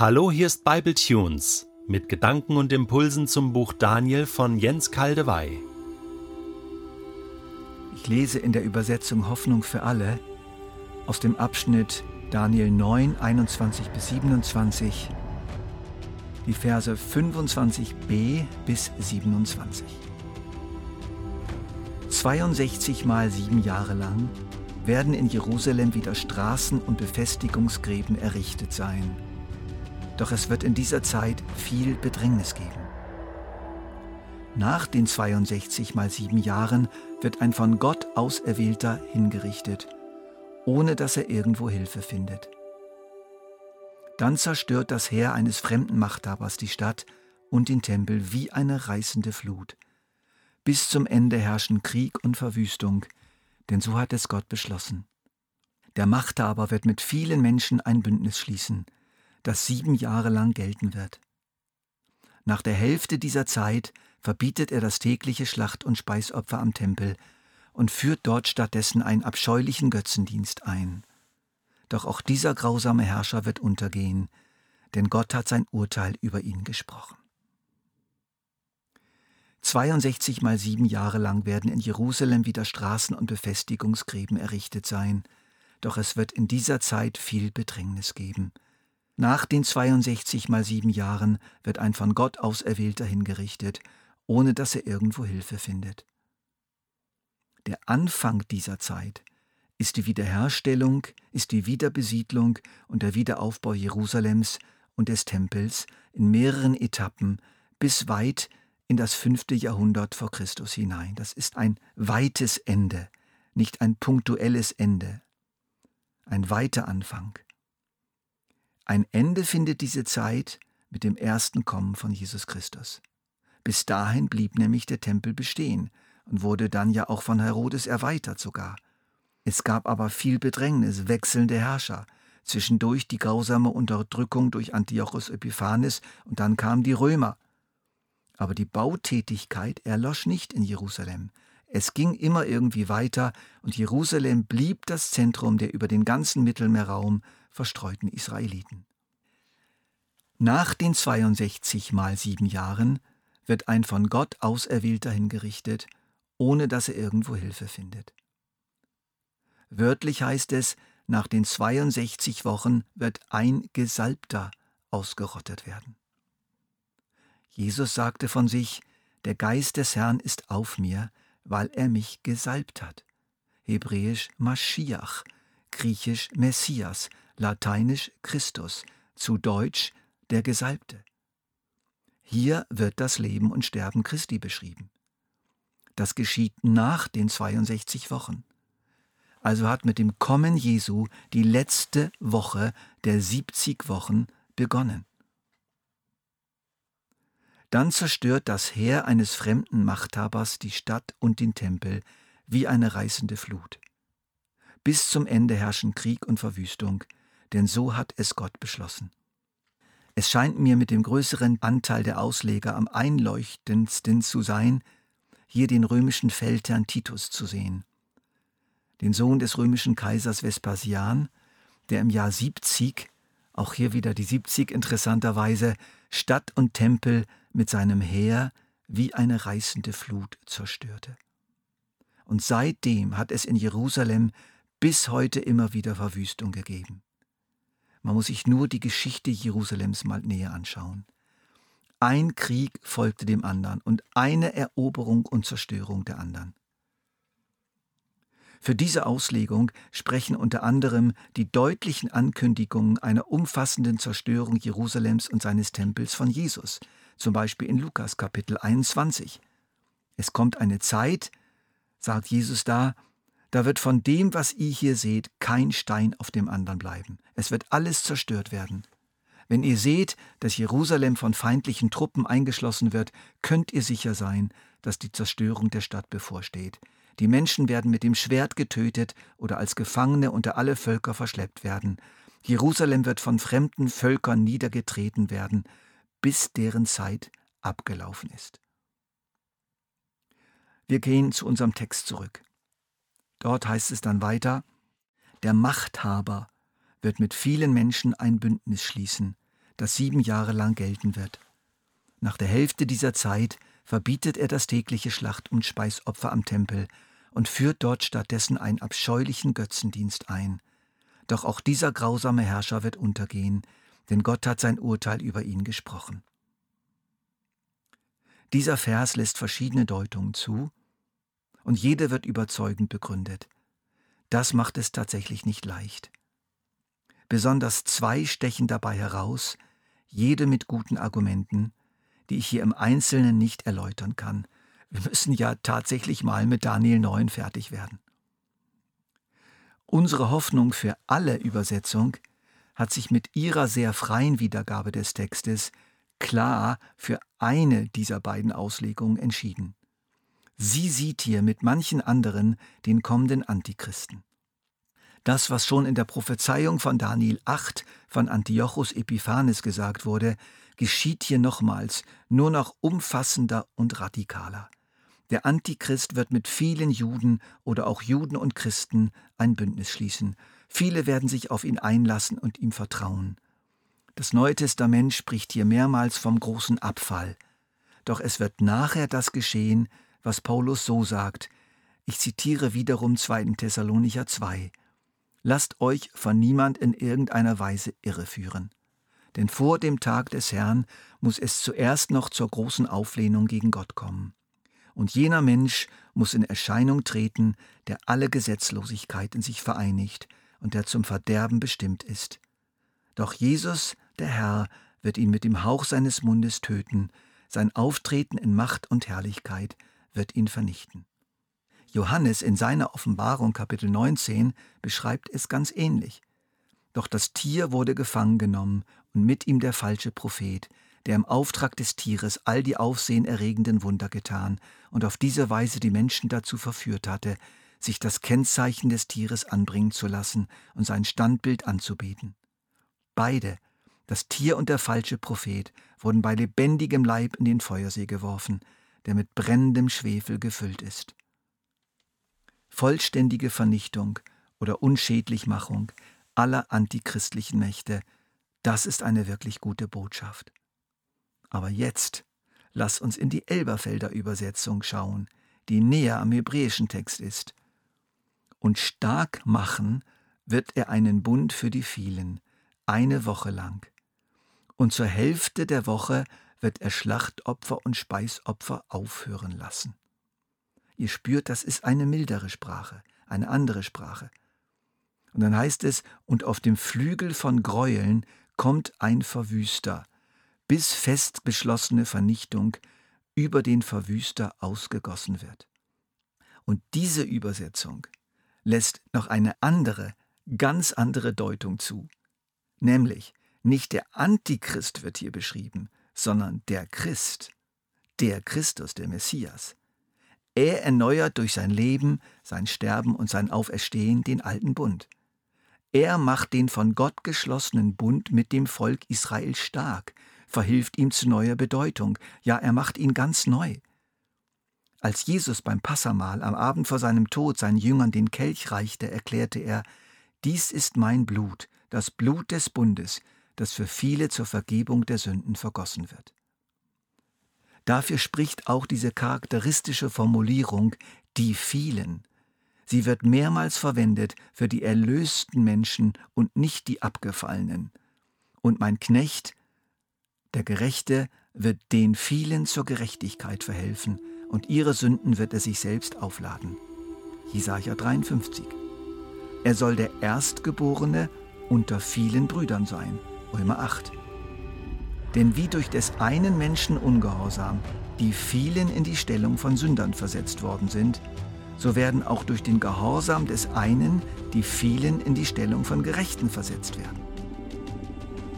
Hallo, hier ist Bible Tunes mit Gedanken und Impulsen zum Buch Daniel von Jens Kaldewey. Ich lese in der Übersetzung Hoffnung für alle aus dem Abschnitt Daniel 9, 21 bis 27, die Verse 25b bis 27. 62 mal sieben Jahre lang werden in Jerusalem wieder Straßen und Befestigungsgräben errichtet sein. Doch es wird in dieser Zeit viel Bedrängnis geben. Nach den 62 mal sieben Jahren wird ein von Gott Auserwählter hingerichtet, ohne dass er irgendwo Hilfe findet. Dann zerstört das Heer eines fremden Machthabers die Stadt und den Tempel wie eine reißende Flut. Bis zum Ende herrschen Krieg und Verwüstung, denn so hat es Gott beschlossen. Der Machthaber wird mit vielen Menschen ein Bündnis schließen, das sieben Jahre lang gelten wird. Nach der Hälfte dieser Zeit verbietet er das tägliche Schlacht- und Speisopfer am Tempel und führt dort stattdessen einen abscheulichen Götzendienst ein. Doch auch dieser grausame Herrscher wird untergehen, denn Gott hat sein Urteil über ihn gesprochen. 62 mal sieben Jahre lang werden in Jerusalem wieder Straßen und Befestigungsgräben errichtet sein, doch es wird in dieser Zeit viel Bedrängnis geben. Nach den 62 mal sieben Jahren wird ein von Gott auserwählter hingerichtet, ohne dass er irgendwo Hilfe findet. Der Anfang dieser Zeit ist die Wiederherstellung, ist die Wiederbesiedlung und der Wiederaufbau Jerusalems und des Tempels in mehreren Etappen bis weit in das fünfte Jahrhundert vor Christus hinein. Das ist ein weites Ende, nicht ein punktuelles Ende, ein weiter Anfang. Ein Ende findet diese Zeit mit dem ersten Kommen von Jesus Christus. Bis dahin blieb nämlich der Tempel bestehen und wurde dann ja auch von Herodes erweitert sogar. Es gab aber viel Bedrängnis, wechselnde Herrscher, zwischendurch die grausame Unterdrückung durch Antiochus Epiphanes und dann kamen die Römer. Aber die Bautätigkeit erlosch nicht in Jerusalem. Es ging immer irgendwie weiter und Jerusalem blieb das Zentrum der über den ganzen Mittelmeerraum verstreuten Israeliten. Nach den 62 mal sieben Jahren wird ein von Gott Auserwählter hingerichtet, ohne dass er irgendwo Hilfe findet. Wörtlich heißt es, nach den 62 Wochen wird ein Gesalbter ausgerottet werden. Jesus sagte von sich, der Geist des Herrn ist auf mir, weil er mich gesalbt hat. Hebräisch Maschiach, griechisch Messias, lateinisch Christus, zu Deutsch der Gesalbte. Hier wird das Leben und Sterben Christi beschrieben. Das geschieht nach den 62 Wochen. Also hat mit dem Kommen Jesu die letzte Woche der 70 Wochen begonnen. Dann zerstört das Heer eines fremden Machthabers die Stadt und den Tempel wie eine reißende Flut. Bis zum Ende herrschen Krieg und Verwüstung, denn so hat es Gott beschlossen. Es scheint mir mit dem größeren Anteil der Ausleger am einleuchtendsten zu sein, hier den römischen Feldherrn Titus zu sehen, den Sohn des römischen Kaisers Vespasian, der im Jahr 70, auch hier wieder die 70 interessanterweise, Stadt und Tempel mit seinem Heer wie eine reißende Flut zerstörte. Und seitdem hat es in Jerusalem bis heute immer wieder Verwüstung gegeben. Man muss sich nur die Geschichte Jerusalems mal näher anschauen. Ein Krieg folgte dem anderen und eine Eroberung und Zerstörung der anderen. Für diese Auslegung sprechen unter anderem die deutlichen Ankündigungen einer umfassenden Zerstörung Jerusalems und seines Tempels von Jesus, zum Beispiel in Lukas Kapitel 21. Es kommt eine Zeit, sagt Jesus da, da wird von dem, was ihr hier seht, kein Stein auf dem anderen bleiben. Es wird alles zerstört werden. Wenn ihr seht, dass Jerusalem von feindlichen Truppen eingeschlossen wird, könnt ihr sicher sein, dass die Zerstörung der Stadt bevorsteht. Die Menschen werden mit dem Schwert getötet oder als Gefangene unter alle Völker verschleppt werden. Jerusalem wird von fremden Völkern niedergetreten werden, bis deren Zeit abgelaufen ist. Wir gehen zu unserem Text zurück. Dort heißt es dann weiter, der Machthaber wird mit vielen Menschen ein Bündnis schließen, das sieben Jahre lang gelten wird. Nach der Hälfte dieser Zeit verbietet er das tägliche Schlacht- und Speisopfer am Tempel und führt dort stattdessen einen abscheulichen Götzendienst ein. Doch auch dieser grausame Herrscher wird untergehen, denn Gott hat sein Urteil über ihn gesprochen. Dieser Vers lässt verschiedene Deutungen zu, und jede wird überzeugend begründet. Das macht es tatsächlich nicht leicht. Besonders zwei stechen dabei heraus, jede mit guten Argumenten, die ich hier im Einzelnen nicht erläutern kann. Wir müssen ja tatsächlich mal mit Daniel 9 fertig werden. Unsere Hoffnung für alle Übersetzung hat sich mit ihrer sehr freien Wiedergabe des Textes klar für eine dieser beiden Auslegungen entschieden. Sie sieht hier mit manchen anderen den kommenden Antichristen. Das, was schon in der Prophezeiung von Daniel 8 von Antiochus Epiphanes gesagt wurde, geschieht hier nochmals, nur noch umfassender und radikaler. Der Antichrist wird mit vielen Juden oder auch Juden und Christen ein Bündnis schließen. Viele werden sich auf ihn einlassen und ihm vertrauen. Das Neue Testament spricht hier mehrmals vom großen Abfall. Doch es wird nachher das geschehen, was Paulus so sagt. Ich zitiere wiederum 2. Thessalonicher 2. Lasst euch von niemand in irgendeiner Weise irreführen. Denn vor dem Tag des Herrn muss es zuerst noch zur großen Auflehnung gegen Gott kommen. Und jener Mensch muss in Erscheinung treten, der alle Gesetzlosigkeit in sich vereinigt und der zum Verderben bestimmt ist. Doch Jesus, der Herr, wird ihn mit dem Hauch seines Mundes töten, sein Auftreten in Macht und Herrlichkeit wird ihn vernichten. Johannes in seiner Offenbarung Kapitel 19 beschreibt es ganz ähnlich. Doch das Tier wurde gefangen genommen und mit ihm der falsche Prophet, der im Auftrag des Tieres all die aufsehenerregenden Wunder getan und auf diese Weise die Menschen dazu verführt hatte, sich das Kennzeichen des Tieres anbringen zu lassen und sein Standbild anzubeten. Beide, das Tier und der falsche Prophet, wurden bei lebendigem Leib in den Feuersee geworfen, der mit brennendem Schwefel gefüllt ist vollständige Vernichtung oder Unschädlichmachung aller antichristlichen Mächte, das ist eine wirklich gute Botschaft. Aber jetzt lass uns in die Elberfelder Übersetzung schauen, die näher am hebräischen Text ist. Und stark machen wird er einen Bund für die vielen, eine Woche lang. Und zur Hälfte der Woche wird er Schlachtopfer und Speisopfer aufhören lassen. Ihr spürt, das ist eine mildere Sprache, eine andere Sprache. Und dann heißt es, und auf dem Flügel von Gräueln kommt ein Verwüster, bis fest beschlossene Vernichtung über den Verwüster ausgegossen wird. Und diese Übersetzung lässt noch eine andere, ganz andere Deutung zu. Nämlich, nicht der Antichrist wird hier beschrieben, sondern der Christ, der Christus, der Messias. Er erneuert durch sein Leben, sein Sterben und sein Auferstehen den alten Bund. Er macht den von Gott geschlossenen Bund mit dem Volk Israel stark, verhilft ihm zu neuer Bedeutung, ja er macht ihn ganz neu. Als Jesus beim Passamahl am Abend vor seinem Tod seinen Jüngern den Kelch reichte, erklärte er, Dies ist mein Blut, das Blut des Bundes, das für viele zur Vergebung der Sünden vergossen wird. Dafür spricht auch diese charakteristische Formulierung die vielen. Sie wird mehrmals verwendet für die erlösten Menschen und nicht die abgefallenen. Und mein Knecht, der Gerechte, wird den vielen zur Gerechtigkeit verhelfen, und ihre Sünden wird er sich selbst aufladen. Jesaja 53. Er soll der Erstgeborene unter vielen Brüdern sein. Römer 8. Denn wie durch des einen Menschen Ungehorsam die vielen in die Stellung von Sündern versetzt worden sind, so werden auch durch den Gehorsam des einen die vielen in die Stellung von Gerechten versetzt werden.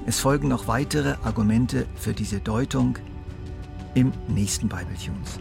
Es folgen noch weitere Argumente für diese Deutung im nächsten Bible Tunes.